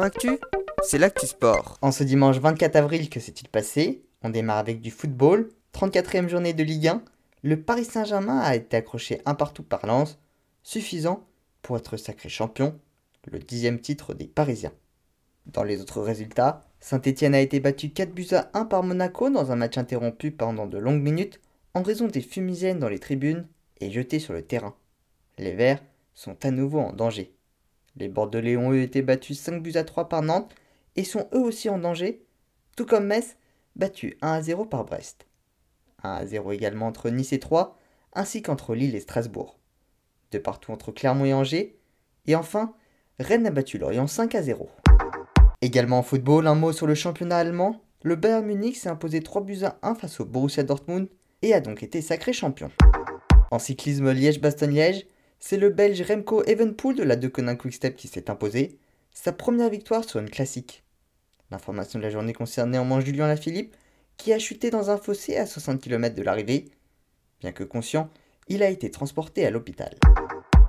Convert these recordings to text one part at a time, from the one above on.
Actu, c'est l'actu sport. En ce dimanche 24 avril, que s'est-il passé On démarre avec du football, 34e journée de Ligue 1. Le Paris Saint-Germain a été accroché un partout par Lens, suffisant pour être sacré champion, le dixième titre des Parisiens. Dans les autres résultats, Saint-Etienne a été battu 4 buts à 1 par Monaco dans un match interrompu pendant de longues minutes en raison des fumigènes dans les tribunes et jetés sur le terrain. Les Verts sont à nouveau en danger. Les Bordelais ont été battus 5 buts à 3 par Nantes et sont eux aussi en danger, tout comme Metz, battu 1 à 0 par Brest. 1 à 0 également entre Nice et Troyes, ainsi qu'entre Lille et Strasbourg. De partout entre Clermont et Angers. Et enfin, Rennes a battu Lorient 5 à 0. Également en football, un mot sur le championnat allemand. Le Bayern Munich s'est imposé 3 buts à 1 face au Borussia Dortmund et a donc été sacré champion. En cyclisme Liège-Bastogne-Liège, c'est le Belge Remco Evenpool de la Deceuninck Quickstep qui s'est imposé, sa première victoire sur une classique. L'information de la journée concerne néanmoins Julien Lafilippe, qui a chuté dans un fossé à 60 km de l'arrivée. Bien que conscient, il a été transporté à l'hôpital.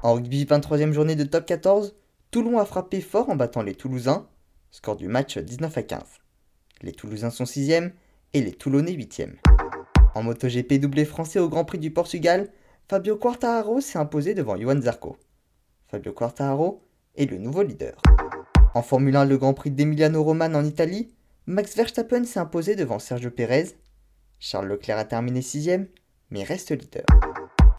En rugby, 23e journée de top 14, Toulon a frappé fort en battant les Toulousains, score du match 19 à 15. Les Toulousains sont 6e et les Toulonnais 8e. En MotoGP doublé français au Grand Prix du Portugal, Fabio Quartararo s'est imposé devant Johan Zarco. Fabio Quartararo est le nouveau leader. En Formule 1, le Grand Prix d'Emiliano Roman en Italie, Max Verstappen s'est imposé devant Sergio Perez. Charles Leclerc a terminé 6ème, mais reste leader.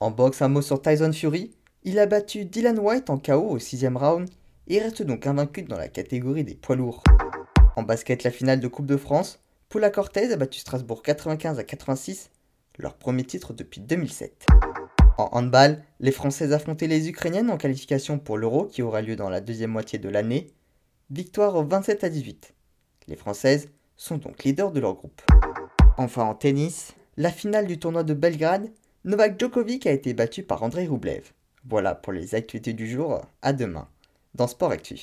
En boxe, un mot sur Tyson Fury. Il a battu Dylan White en KO au 6ème round et reste donc invaincu dans la catégorie des poids lourds. En basket, la finale de Coupe de France, Paula Cortez a battu Strasbourg 95 à 86, leur premier titre depuis 2007. En handball, les Françaises affrontaient les Ukrainiennes en qualification pour l'Euro qui aura lieu dans la deuxième moitié de l'année. Victoire 27 à 18. Les Françaises sont donc leaders de leur groupe. Enfin en tennis, la finale du tournoi de Belgrade, Novak Djokovic a été battu par Andrei Rublev. Voilà pour les actualités du jour, à demain dans Sport Actu.